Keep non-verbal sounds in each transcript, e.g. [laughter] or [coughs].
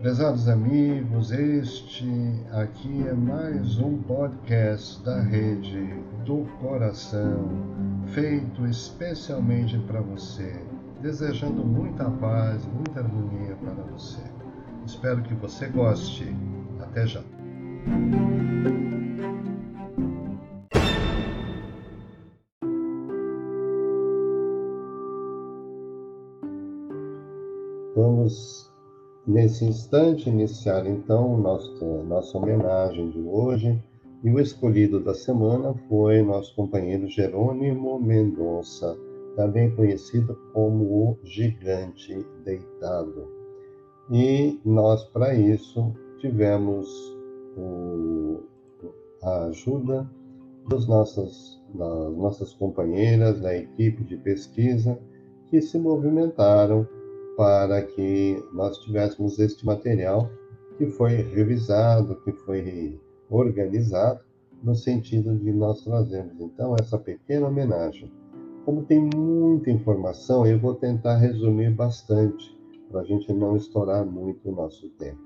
Prezados amigos, este aqui é mais um podcast da rede do coração, feito especialmente para você, desejando muita paz, muita harmonia para você. Espero que você goste. Até já. Nesse instante, iniciar então nosso, nossa homenagem de hoje, e o escolhido da semana foi nosso companheiro Jerônimo Mendonça, também conhecido como o Gigante Deitado. E nós, para isso, tivemos o, a ajuda das nossas, das nossas companheiras da equipe de pesquisa que se movimentaram para que nós tivéssemos este material que foi revisado, que foi organizado, no sentido de nós trazermos então essa pequena homenagem. Como tem muita informação, eu vou tentar resumir bastante, para a gente não estourar muito o nosso tempo.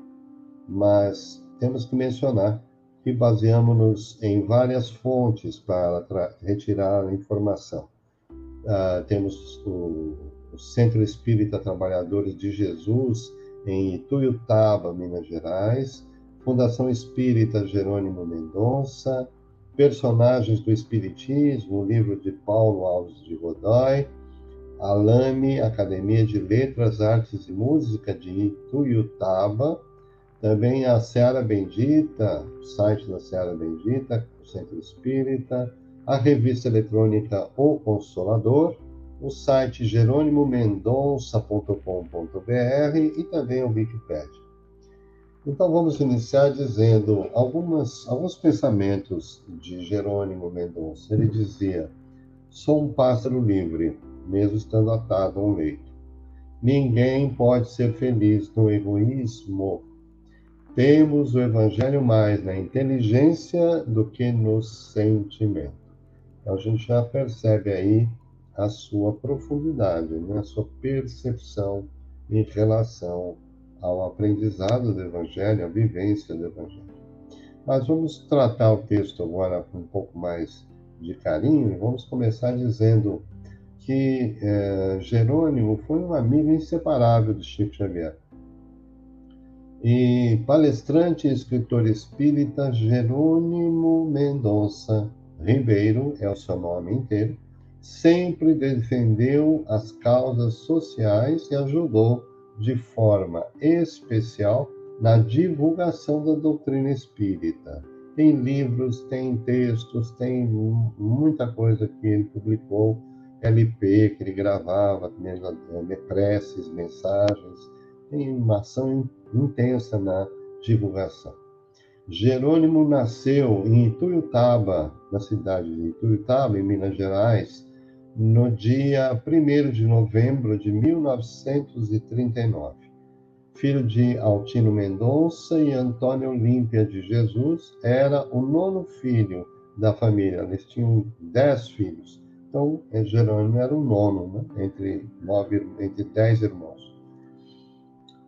Mas temos que mencionar que baseamos-nos em várias fontes para retirar a informação. Uh, temos o o Centro Espírita Trabalhadores de Jesus, em Ituiutaba, Minas Gerais, Fundação Espírita Jerônimo Mendonça, Personagens do Espiritismo, livro de Paulo Alves de Godoy, Alame, Academia de Letras, Artes e Música de Ituiutaba, também a Seara Bendita, o site da Seara Bendita, o Centro Espírita, a revista eletrônica O Consolador, o site jeronimomendonça.com.br e também o Wikipedia. Então vamos iniciar dizendo algumas, alguns pensamentos de Jerônimo Mendonça. Ele dizia: Sou um pássaro livre, mesmo estando atado a um leito. Ninguém pode ser feliz no egoísmo. Temos o Evangelho mais na inteligência do que no sentimento. Então a gente já percebe aí a sua profundidade, né? a sua percepção em relação ao aprendizado do Evangelho, à vivência do Evangelho. Mas vamos tratar o texto agora com um pouco mais de carinho e vamos começar dizendo que é, Jerônimo foi um amigo inseparável de Chico Xavier. E palestrante e escritor espírita Jerônimo Mendonça Ribeiro, é o seu nome inteiro, sempre defendeu as causas sociais e ajudou de forma especial na divulgação da doutrina espírita. Tem livros, tem textos, tem muita coisa que ele publicou, LP que ele gravava, eh, preces, mensagens, tem uma ação intensa na divulgação. Jerônimo nasceu em Ituiutaba, na cidade de Ituiutaba, em Minas Gerais, no dia 1 de novembro de 1939. Filho de Altino Mendonça e Antônio Olímpia de Jesus, era o nono filho da família. Eles tinham dez filhos. Então, é, Jerônimo era o nono, né? entre, nove, entre dez irmãos.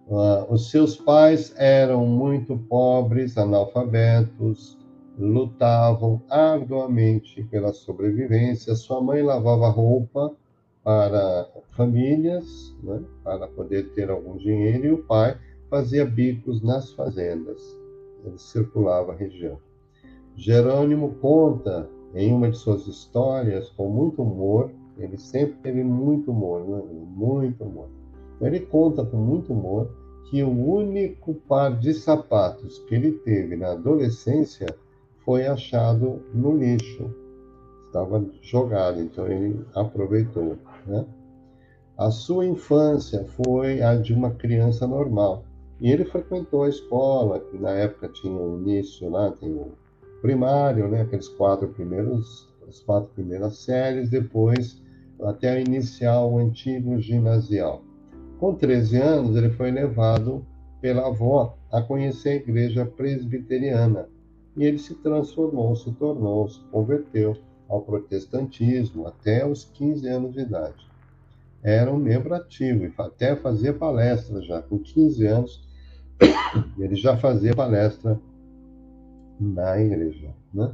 Uh, os seus pais eram muito pobres, analfabetos, lutavam arduamente pela sobrevivência. Sua mãe lavava roupa para famílias, né, para poder ter algum dinheiro, e o pai fazia bicos nas fazendas. Ele circulava a região. Jerônimo conta em uma de suas histórias, com muito humor, ele sempre teve muito humor, né? muito humor. Ele conta com muito humor que o único par de sapatos que ele teve na adolescência foi achado no lixo. Estava jogado, então ele aproveitou. Né? A sua infância foi a de uma criança normal. E ele frequentou a escola, que na época tinha o início lá, tem o primário, né, aqueles quatro primeiros, as quatro primeiras séries, depois até iniciar o antigo ginasial. Com 13 anos, ele foi levado pela avó a conhecer a igreja presbiteriana, e ele se transformou, se tornou, se converteu ao protestantismo até os 15 anos de idade. Era um membro ativo e até fazia palestras já. Com 15 anos, [coughs] Ele já fazia palestra na igreja. Né?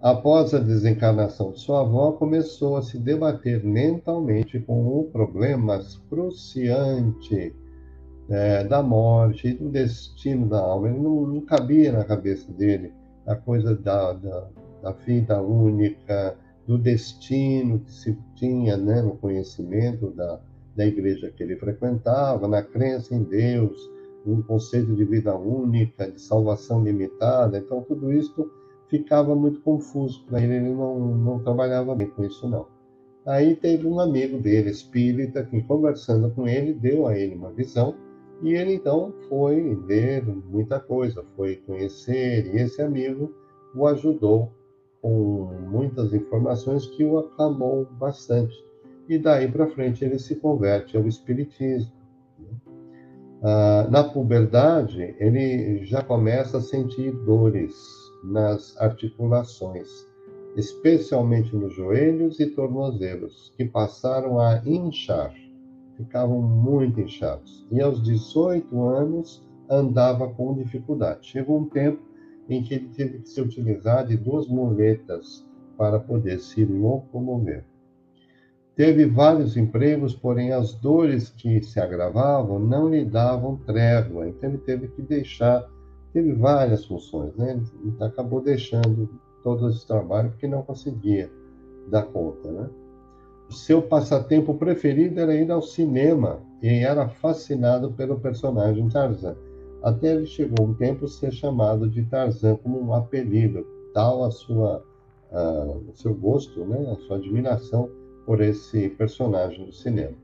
Após a desencarnação de sua avó, começou a se debater mentalmente com o problema cruciante é, da morte do destino da alma. Ele não, não, cabia na cabeça dele a coisa da, da, da vida única, do destino que se tinha né, no conhecimento da, da igreja que ele frequentava, na crença em Deus, um conceito de vida única, de salvação limitada. Então, tudo isso ficava muito confuso para ele, ele não, não trabalhava bem com isso, não. Aí teve um amigo dele, espírita, que conversando com ele, deu a ele uma visão, e ele então foi ler muita coisa, foi conhecer, e esse amigo o ajudou com muitas informações que o acalmou bastante. E daí para frente ele se converte ao Espiritismo. Ah, na puberdade, ele já começa a sentir dores nas articulações, especialmente nos joelhos e tornozelos, que passaram a inchar, ficavam muito inchados. E aos 18 anos andava com dificuldade. Chegou um tempo em que ele teve que se utilizar de duas muletas para poder se locomover. Teve vários empregos, porém as dores que se agravavam não lhe davam trégua, então ele teve que deixar, teve várias funções, né? Ele acabou deixando todo esse trabalho porque não conseguia dar conta, né? Seu passatempo preferido era ir ao cinema e era fascinado pelo personagem Tarzan. Até ele chegou um tempo a ser chamado de Tarzan como um apelido, tal a sua, o seu gosto, né? a sua admiração por esse personagem do cinema.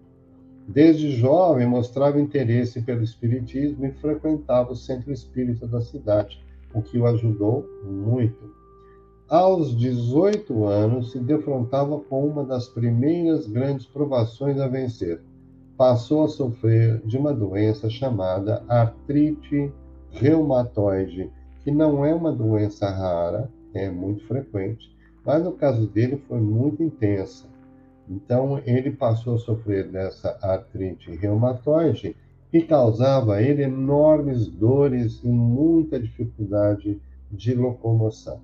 Desde jovem mostrava interesse pelo espiritismo e frequentava o centro espírita da cidade, o que o ajudou muito. Aos 18 anos, se defrontava com uma das primeiras grandes provações a vencer. Passou a sofrer de uma doença chamada artrite reumatoide, que não é uma doença rara, é muito frequente, mas no caso dele foi muito intensa. Então, ele passou a sofrer dessa artrite reumatoide que causava a ele enormes dores e muita dificuldade de locomoção.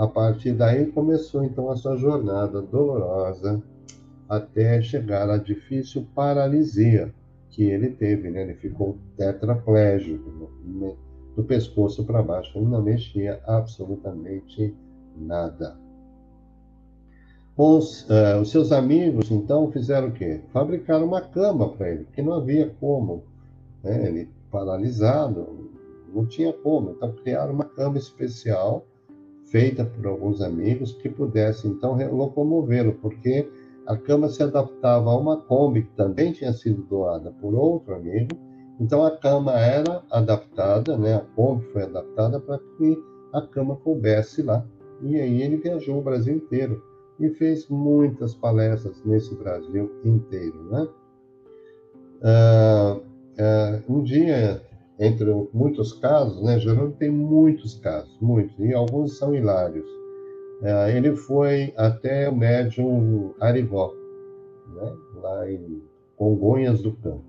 A partir daí começou então a sua jornada dolorosa até chegar à difícil paralisia que ele teve, né? Ele ficou tetraplégico, do pescoço para baixo, ele não mexia absolutamente nada. Os, uh, os seus amigos, então, fizeram o quê? Fabricaram uma cama para ele, porque não havia como. Né? Ele paralisado, não tinha como. Então, criaram uma cama especial, feita por alguns amigos, que pudesse, então, locomovê-lo, porque a cama se adaptava a uma Kombi que também tinha sido doada por outro amigo. Então, a cama era adaptada, né? a Kombi foi adaptada para que a cama coubesse lá. E aí ele viajou o Brasil inteiro e fez muitas palestras nesse Brasil inteiro. Né? Ah, ah, um dia, entre muitos casos, né, Jerônimo tem muitos casos, muitos, e alguns são hilários. Ah, ele foi até o médium Arivó, né, lá em Congonhas do Campo,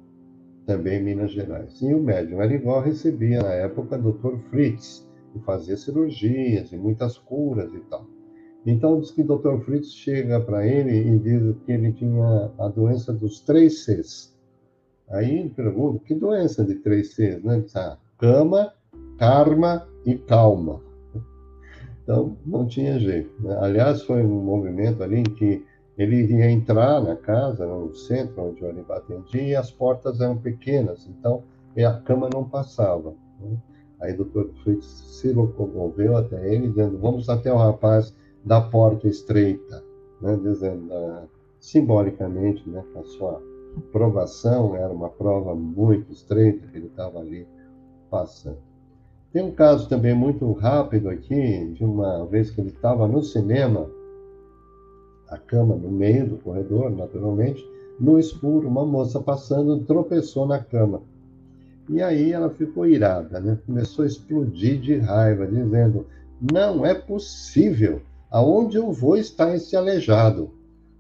também em Minas Gerais. E o médium Arivó recebia, na época, o Dr. Fritz, que fazia cirurgias e muitas curas e tal. Então, diz que o Dr. Fritz chega para ele e diz que ele tinha a doença dos três Cs. Aí pergunta, que doença de três Cs? Né? Ah, cama, karma e calma. Então, não tinha jeito. Né? Aliás, foi um movimento ali em que ele ia entrar na casa, no centro onde o Aribá atendia, e as portas eram pequenas, então a cama não passava. Né? Aí o Dr. Fritz se locomoveu até ele, dizendo, vamos até o rapaz da porta estreita, né, dizendo uh, simbolicamente, né, a sua provação era uma prova muito estreita que ele estava ali passando. Tem um caso também muito rápido aqui, de uma vez que ele estava no cinema, a cama no meio do corredor, naturalmente, no escuro, uma moça passando tropeçou na cama. E aí ela ficou irada, né? começou a explodir de raiva, dizendo: não é possível Aonde eu vou está esse aleijado.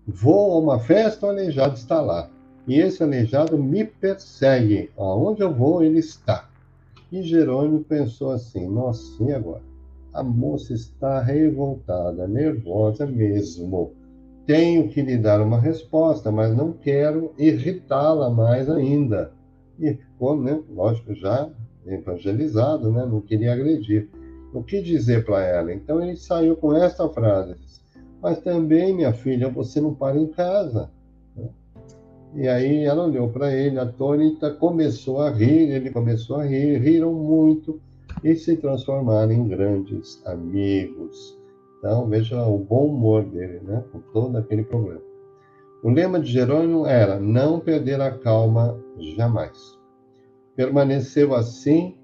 Vou a uma festa, o aleijado está lá. E esse aleijado me persegue. Aonde eu vou, ele está. E Jerônimo pensou assim: nossa, e agora? A moça está revoltada, nervosa mesmo. Tenho que lhe dar uma resposta, mas não quero irritá-la mais ainda. E ficou, né, lógico, já evangelizado, né, não queria agredir. O que dizer para ela? Então ele saiu com esta frase: Mas também, minha filha, você não para em casa. E aí ela olhou para ele, atônita, começou a rir, ele começou a rir, riram muito e se transformaram em grandes amigos. Então, veja o bom humor dele, né? Com todo aquele problema. O lema de Jerônimo era não perder a calma jamais. Permaneceu assim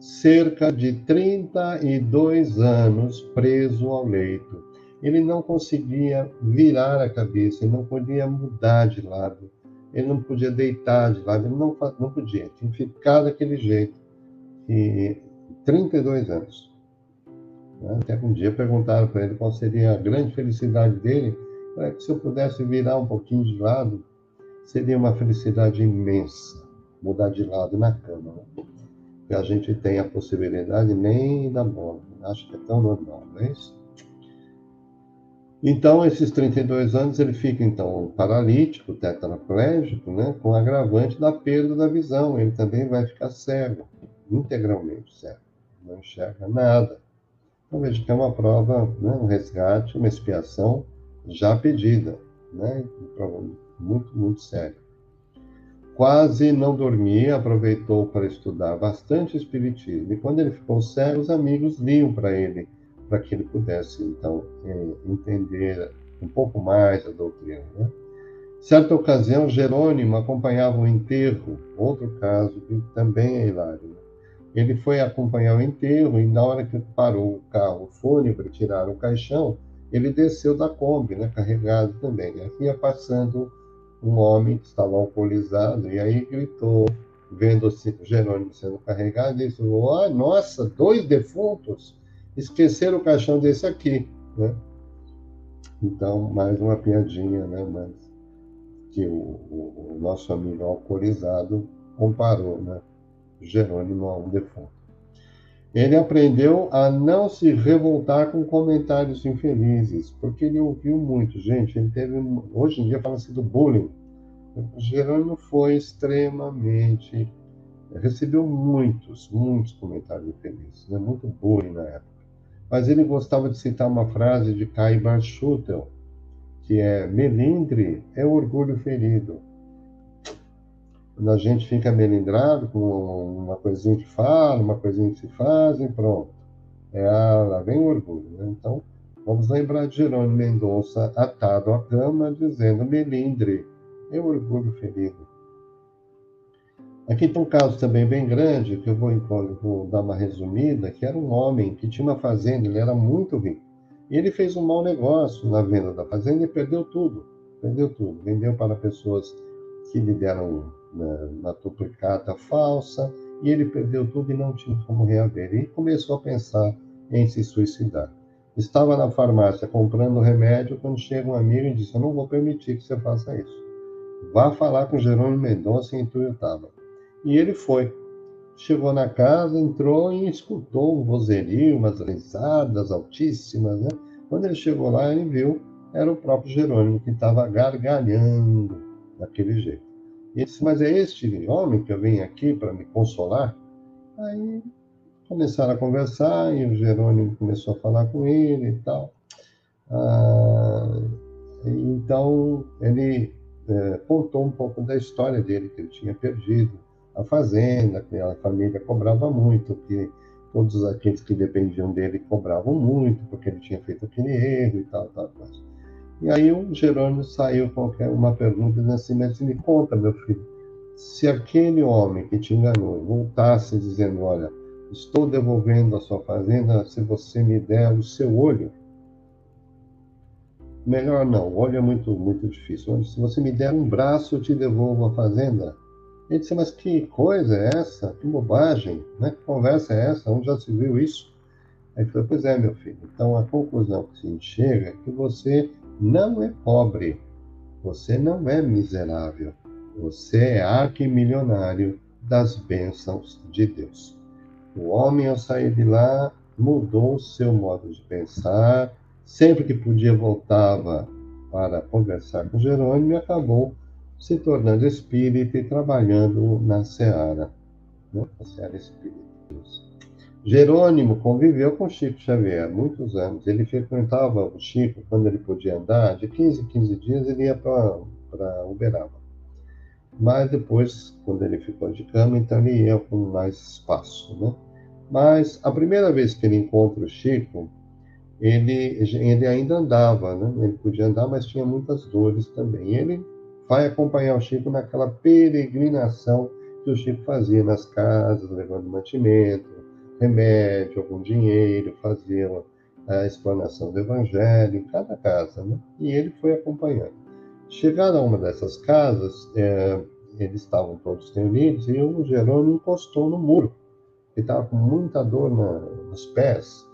cerca de 32 anos preso ao leito. Ele não conseguia virar a cabeça, ele não podia mudar de lado, ele não podia deitar de lado, ele não, não podia, tinha que ficar daquele jeito. E 32 anos. Né? Até um dia perguntaram para ele qual seria a grande felicidade dele. É que se eu pudesse virar um pouquinho de lado, seria uma felicidade imensa, mudar de lado na cama. Né? Que a gente tem a possibilidade nem da bola. Acho que é tão normal, não é isso? Então, esses 32 anos, ele fica, então, paralítico, tetraplégico, né, com agravante da perda da visão. Ele também vai ficar cego, integralmente cego. Não enxerga nada. Então, veja que é uma prova, né, um resgate, uma expiação já pedida, né, muito, muito séria. Quase não dormia, aproveitou para estudar bastante espiritismo. E quando ele ficou cego, os amigos liam para ele, para que ele pudesse, então, eh, entender um pouco mais a doutrina. Né? Certa ocasião, Jerônimo acompanhava o enterro, outro caso que também é hilário. Né? Ele foi acompanhar o enterro e na hora que parou o carro fúnebre, tiraram o caixão, ele desceu da Kombi, né, carregado também. Aqui ia passando um homem que estava alcoolizado e aí gritou, vendo o Jerônimo sendo carregado, e disse: oh, Nossa, dois defuntos! Esqueceram o caixão desse aqui. Né? Então, mais uma piadinha, né? Mas que o, o, o nosso amigo alcoolizado comparou, né? Jerônimo a um defunto. Ele aprendeu a não se revoltar com comentários infelizes, porque ele ouviu muito. Gente, ele teve. Hoje em dia fala-se do bullying. Jerônimo foi extremamente. Recebeu muitos, muitos comentários infelizes, né? muito bullying na época. Mas ele gostava de citar uma frase de Kai Schutel, que é: melindre é orgulho ferido quando a gente fica melindrado com uma coisinha que fala, uma coisinha que se faz, e pronto. É a, lá vem o orgulho. Né? Então, vamos lembrar de Jerônimo Mendonça atado à cama, dizendo melindre, é orgulho ferido. Aqui tem um caso também bem grande, que eu vou, vou dar uma resumida, que era um homem que tinha uma fazenda, ele era muito rico. E ele fez um mau negócio na venda da fazenda e perdeu tudo. Perdeu tudo. Vendeu para pessoas que lhe deram na, na duplicata falsa, e ele perdeu tudo e não tinha como reaver. E começou a pensar em se suicidar. Estava na farmácia comprando remédio quando chega um amigo e disse: Eu não vou permitir que você faça isso. Vá falar com Jerônimo Mendonça em Tuiutaba. E ele foi. Chegou na casa, entrou e escutou um vozerio, umas risadas altíssimas. Né? Quando ele chegou lá, ele viu, era o próprio Jerônimo que estava gargalhando daquele jeito. E disse, mas é este homem que eu vim aqui para me consolar? Aí começaram a conversar e o Jerônimo começou a falar com ele e tal. Ah, então ele é, contou um pouco da história dele, que ele tinha perdido a fazenda, a família cobrava muito, que todos aqueles que dependiam dele cobravam muito, porque ele tinha feito aquele erro e tal, tal, tal. E aí o Jerônimo saiu com uma pergunta dizendo assim, mas me conta, meu filho, se aquele homem que te enganou voltasse dizendo, olha, estou devolvendo a sua fazenda se você me der o seu olho, melhor não, o olho é muito, muito difícil. Se você me der um braço, eu te devolvo a fazenda. Ele disse, mas que coisa é essa? Que bobagem, né? Que conversa é essa? Onde já se viu isso? Aí falou, pois é, meu filho. Então a conclusão que se chega é que você não é pobre, você não é miserável, você é arquimilionário das bênçãos de Deus. O homem, ao sair de lá, mudou o seu modo de pensar, sempre que podia voltava para conversar com Jerônimo e acabou se tornando espírita e trabalhando na Seara, né? na Seara Espírita. Jerônimo conviveu com Chico Xavier muitos anos. Ele frequentava o Chico quando ele podia andar, de 15 em 15 dias ele ia para Uberaba. Mas depois, quando ele ficou de cama, então ele ia com mais espaço, né? Mas a primeira vez que ele encontra o Chico, ele, ele ainda andava, né? Ele podia andar, mas tinha muitas dores também. Ele vai acompanhar o Chico naquela peregrinação que o Chico fazia nas casas, levando mantimento, remédio, algum dinheiro, fazia a explanação do Evangelho em cada casa, né? E ele foi acompanhando. Chegaram a uma dessas casas, é, eles estavam todos reunidos e o Jerônimo encostou no muro. Ele estava com muita dor na, nos pés.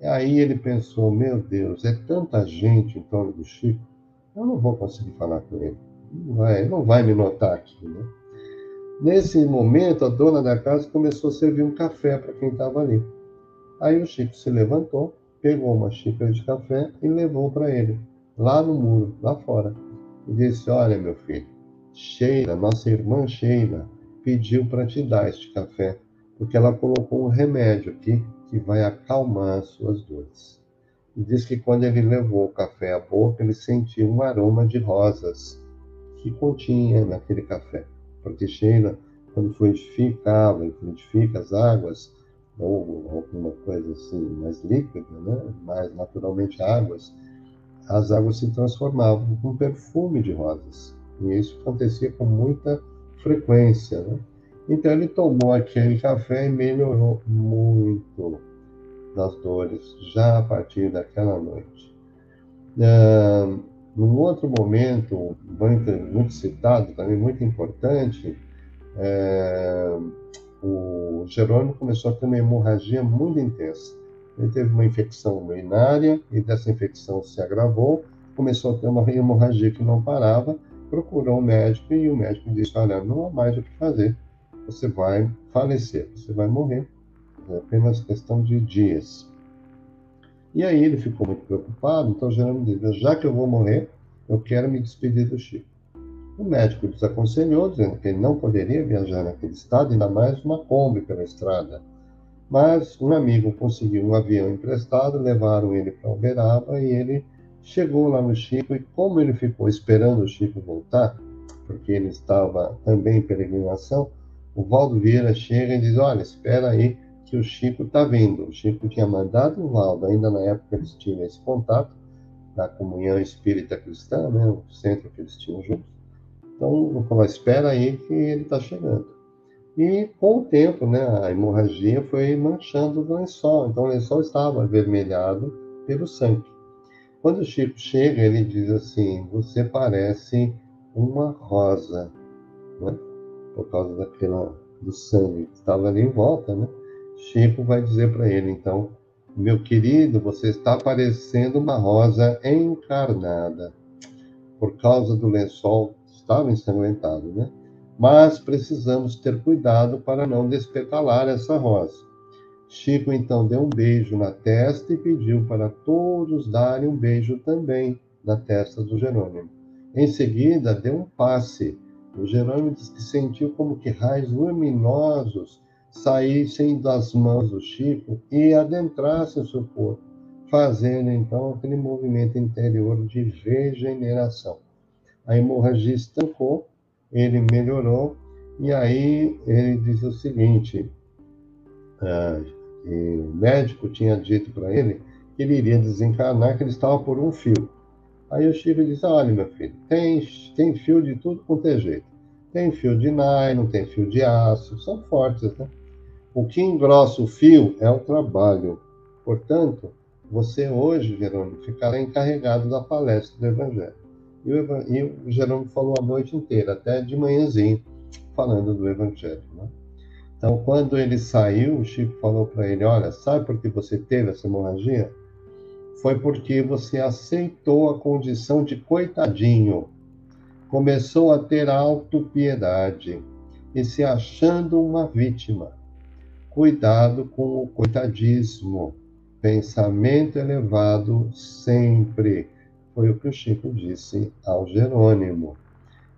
E aí ele pensou: meu Deus, é tanta gente em torno do Chico, eu não vou conseguir falar com ele. Não vai, não vai me notar aqui, né? Nesse momento, a dona da casa começou a servir um café para quem estava ali. Aí o Chico se levantou, pegou uma xícara de café e levou para ele, lá no muro, lá fora e disse: Olha, meu filho, Sheila, nossa irmã Sheila, pediu para te dar este café, porque ela colocou um remédio aqui que vai acalmar as suas dores. E diz que quando ele levou o café à boca, ele sentiu um aroma de rosas que continha naquele café. Porque Sheila, quando fluidificava e fluidifica as águas, ou alguma coisa assim mais líquida, né? mais naturalmente águas, as águas se transformavam com perfume de rosas. E isso acontecia com muita frequência. Né? Então ele tomou aquele café e melhorou muito das dores já a partir daquela noite. Uh, num outro momento, muito, muito, citado, também muito importante, é, o Jerônimo começou a ter uma hemorragia muito intensa. Ele teve uma infecção urinária e dessa infecção se agravou, começou a ter uma hemorragia que não parava, procurou um médico e o médico disse: Olha, não há mais o que fazer, você vai falecer, você vai morrer, é apenas questão de dias. E aí ele ficou muito preocupado, então Jerônimo disse: Já que eu vou morrer, eu quero me despedir do Chico. O médico desaconselhou, dizendo que ele não poderia viajar naquele estado, ainda mais uma Kombi pela estrada. Mas um amigo conseguiu um avião emprestado, levaram ele para Uberaba e ele chegou lá no Chico. E como ele ficou esperando o Chico voltar, porque ele estava também em peregrinação, o Valdo Vieira chega e diz: Olha, espera aí que o Chico está vindo. O Chico tinha mandado o Valdo, ainda na época eles tinham esse contato, da comunhão espírita cristã, né, o centro que eles tinham juntos. Então, falou: Espera aí que ele está chegando. E com o tempo, né, a hemorragia foi manchando o lençol, então o lençol estava avermelhado pelo sangue. Quando o Chico chega, ele diz assim: Você parece uma rosa, né? por causa daquela, do sangue que estava ali em volta. Né? Chico vai dizer para ele: Então, meu querido, você está parecendo uma rosa encarnada, por causa do lençol estava ensanguentado, né? mas precisamos ter cuidado para não despetalar essa rosa. Chico então deu um beijo na testa e pediu para todos darem um beijo também na testa do Jerônimo. Em seguida, deu um passe. O Jerônimo disse que sentiu como que raios luminosos saíssem das mãos do Chico e adentrassem o seu corpo, fazendo então aquele movimento interior de regeneração. A hemorragia estancou ele melhorou, e aí ele diz o seguinte: uh, o médico tinha dito para ele que ele iria desencarnar, que ele estava por um fio. Aí o Chico disse: Olha, meu filho, tem, tem fio de tudo quanto é jeito. Tem fio de nylon, tem fio de aço, são fortes, né? O que engrossa o fio é o trabalho. Portanto, você hoje, Jerônimo, ficará encarregado da palestra do Evangelho. E o, e o Jerônimo falou a noite inteira, até de manhãzinho, falando do Evangelho. Né? Então, quando ele saiu, o Chico falou para ele: Olha, sabe por que você teve essa hemorragia? Foi porque você aceitou a condição de coitadinho, começou a ter autopiedade e se achando uma vítima. Cuidado com o coitadismo, pensamento elevado sempre. Foi o que o Chico disse ao Jerônimo.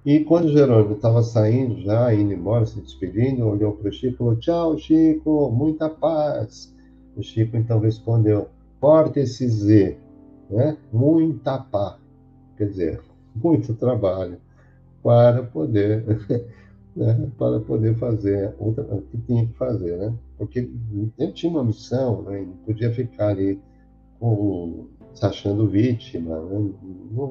E quando o Jerônimo estava saindo, já indo embora, se despedindo, olhou para o Chico e falou: Tchau, Chico, muita paz. O Chico então respondeu: Corta esse Z, né? muita paz. Quer dizer, [laughs] muito trabalho para poder, [laughs] né? para poder fazer o que tinha que fazer, né? Porque ele tinha uma missão, né? Ele podia ficar ali com, se achando vítima, né?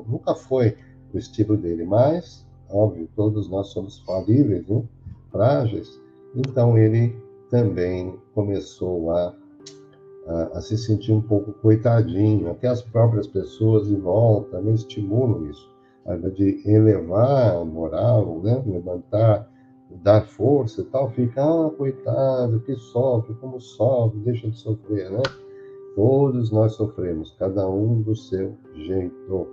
nunca foi o estilo dele, mas óbvio, todos nós somos falíveis, né? frágeis, então ele também começou a, a, a, se sentir um pouco coitadinho, até as próprias pessoas em volta né, estimulam isso, a de elevar a moral, né, levantar, dar força e tal, fica, ah, coitado, que sofre, como sofre, deixa de sofrer, né? Todos nós sofremos, cada um do seu jeito.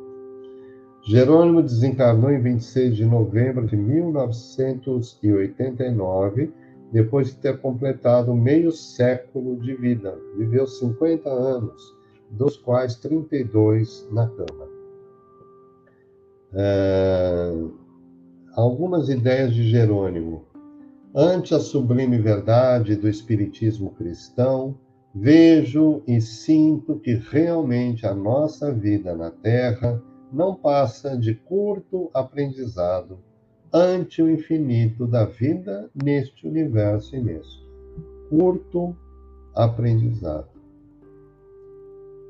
Jerônimo desencarnou em 26 de novembro de 1989, depois de ter completado meio século de vida. Viveu 50 anos, dos quais 32 na cama. É... Algumas ideias de Jerônimo. Ante a sublime verdade do Espiritismo cristão, vejo e sinto que realmente a nossa vida na Terra não passa de curto aprendizado ante o infinito da vida neste universo imenso. Curto aprendizado.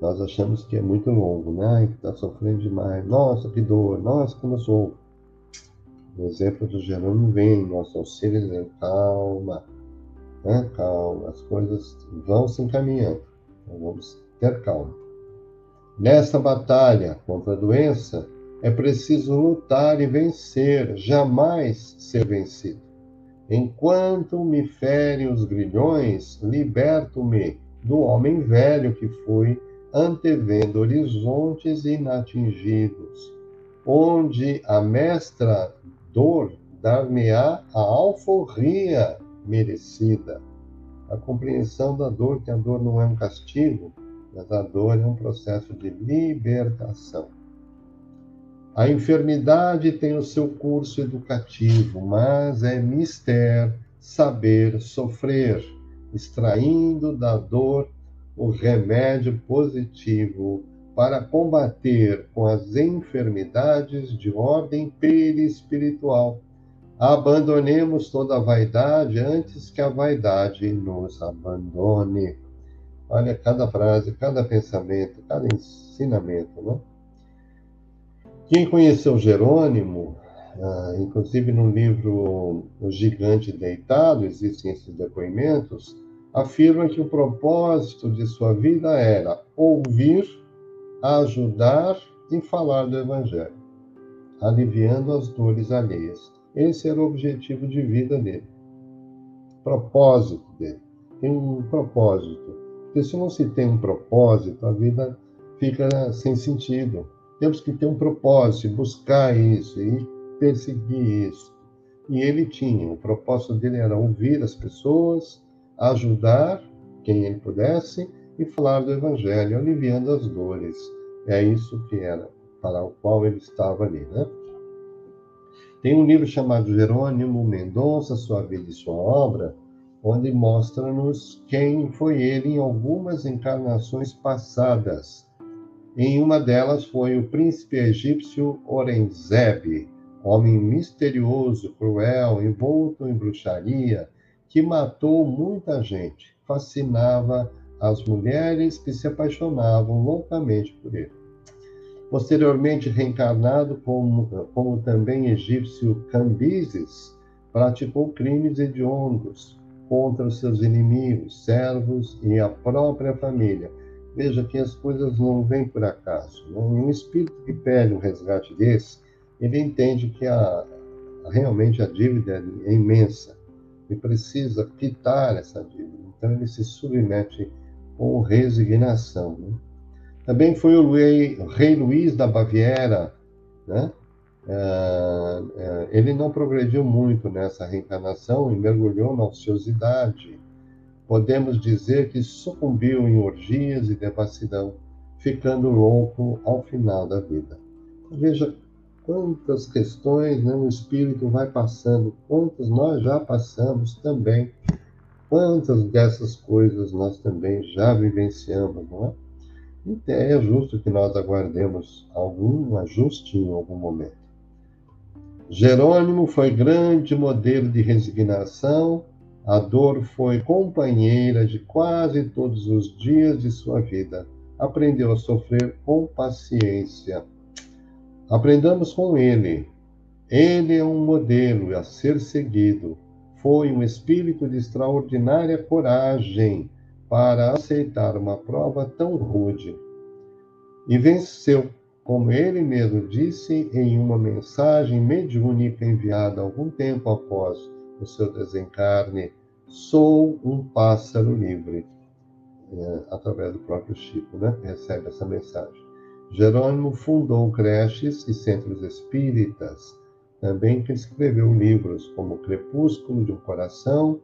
Nós achamos que é muito longo, né? Que está sofrendo demais. Nossa, que dor. Nossa, como eu sou. O exemplo do Jerônimo vem, nosso auxílio dizendo, calma, né? calma, as coisas vão se encaminhando. Então vamos ter calma. Nesta batalha contra a doença, é preciso lutar e vencer, jamais ser vencido. Enquanto me ferem os grilhões, liberto-me do homem velho que fui, antevendo horizontes inatingidos, onde a mestra dor dar-me-á a alforria merecida. A compreensão da dor, que a dor não é um castigo, mas a dor é um processo de libertação. A enfermidade tem o seu curso educativo, mas é mister saber sofrer, extraindo da dor o remédio positivo para combater com as enfermidades de ordem perispiritual. Abandonemos toda vaidade antes que a vaidade nos abandone. Olha cada frase, cada pensamento, cada ensinamento, né? Quem conheceu Jerônimo, ah, inclusive no livro O Gigante Deitado, existem esses depoimentos, afirma que o propósito de sua vida era ouvir, ajudar e falar do Evangelho, aliviando as dores alheias. Esse era o objetivo de vida dele, propósito dele. Tem um propósito. Porque se não se tem um propósito, a vida fica sem sentido. Temos que ter um propósito, buscar isso e perseguir isso. E ele tinha, o propósito dele era ouvir as pessoas, ajudar quem ele pudesse e falar do evangelho, aliviando as dores. É isso que era para o qual ele estava ali, né? Tem um livro chamado Jerônimo Mendonça, Sua Vida e Sua Obra, onde mostra-nos quem foi ele em algumas encarnações passadas. Em uma delas foi o príncipe egípcio Orenzeb, homem misterioso, cruel, envolto em bruxaria, que matou muita gente, fascinava as mulheres que se apaixonavam loucamente por ele. Posteriormente reencarnado como, como também egípcio Cambises, praticou crimes hediondos, contra os seus inimigos, servos e a própria família. Veja que as coisas não vêm por acaso. Né? Um espírito que pede um resgate desse, ele entende que a, realmente a dívida é imensa e precisa quitar essa dívida. Então ele se submete com resignação. Né? Também foi o rei, rei Luís da Baviera, né? É, é, ele não progrediu muito nessa reencarnação e mergulhou na ociosidade, podemos dizer que sucumbiu em orgias e devassidão, ficando louco ao final da vida. Veja quantas questões né, o espírito vai passando, quantas nós já passamos também, quantas dessas coisas nós também já vivenciamos, não é? E é justo que nós aguardemos algum ajuste em algum momento. Jerônimo foi grande modelo de resignação, a dor foi companheira de quase todos os dias de sua vida. Aprendeu a sofrer com paciência Aprendamos com ele. Ele é um modelo a ser seguido. Foi um espírito de extraordinária coragem para aceitar uma prova tão rude. E venceu, como ele mesmo disse em uma mensagem mediúnica enviada algum tempo após o seu desencarne: Sou um pássaro livre. É, através do próprio Chico, né? Recebe essa mensagem. Jerônimo fundou creches e centros espíritas, também que escreveu livros como Crepúsculo de um Coração,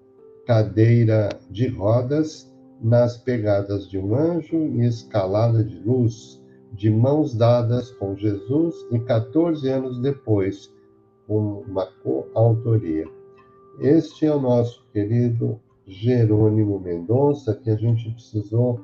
Cadeira de Rodas, Nas Pegadas de um Anjo e Escalada de Luz, de Mãos Dadas com Jesus e 14 anos depois, com uma coautoria. Este é o nosso querido Jerônimo Mendonça, que a gente precisou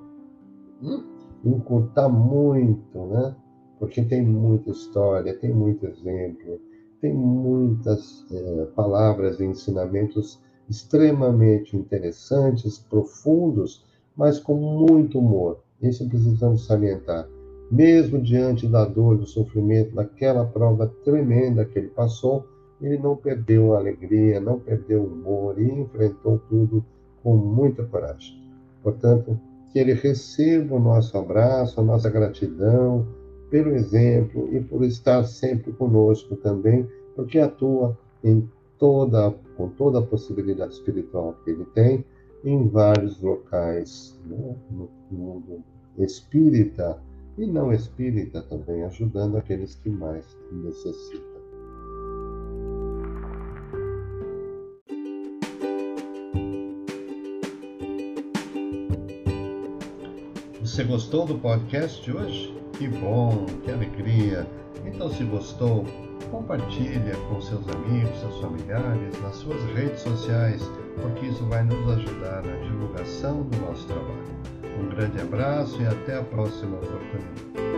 hum, encurtar muito, né? Porque tem muita história, tem muito exemplo, tem muitas é, palavras e ensinamentos extremamente interessantes, profundos, mas com muito humor. Isso precisamos salientar. Mesmo diante da dor, do sofrimento, daquela prova tremenda que ele passou, ele não perdeu a alegria, não perdeu o humor e enfrentou tudo com muita coragem. Portanto, que ele receba o nosso abraço, a nossa gratidão pelo exemplo e por estar sempre conosco também, porque atua em toda, com toda a possibilidade espiritual que ele tem em vários locais né, no mundo espírita e não espírita também, ajudando aqueles que mais necessitam. Você gostou do podcast de hoje? Que bom, que alegria! Então, se gostou, compartilha com seus amigos, seus familiares, nas suas redes sociais, porque isso vai nos ajudar na divulgação do nosso trabalho. Um grande abraço e até a próxima oportunidade.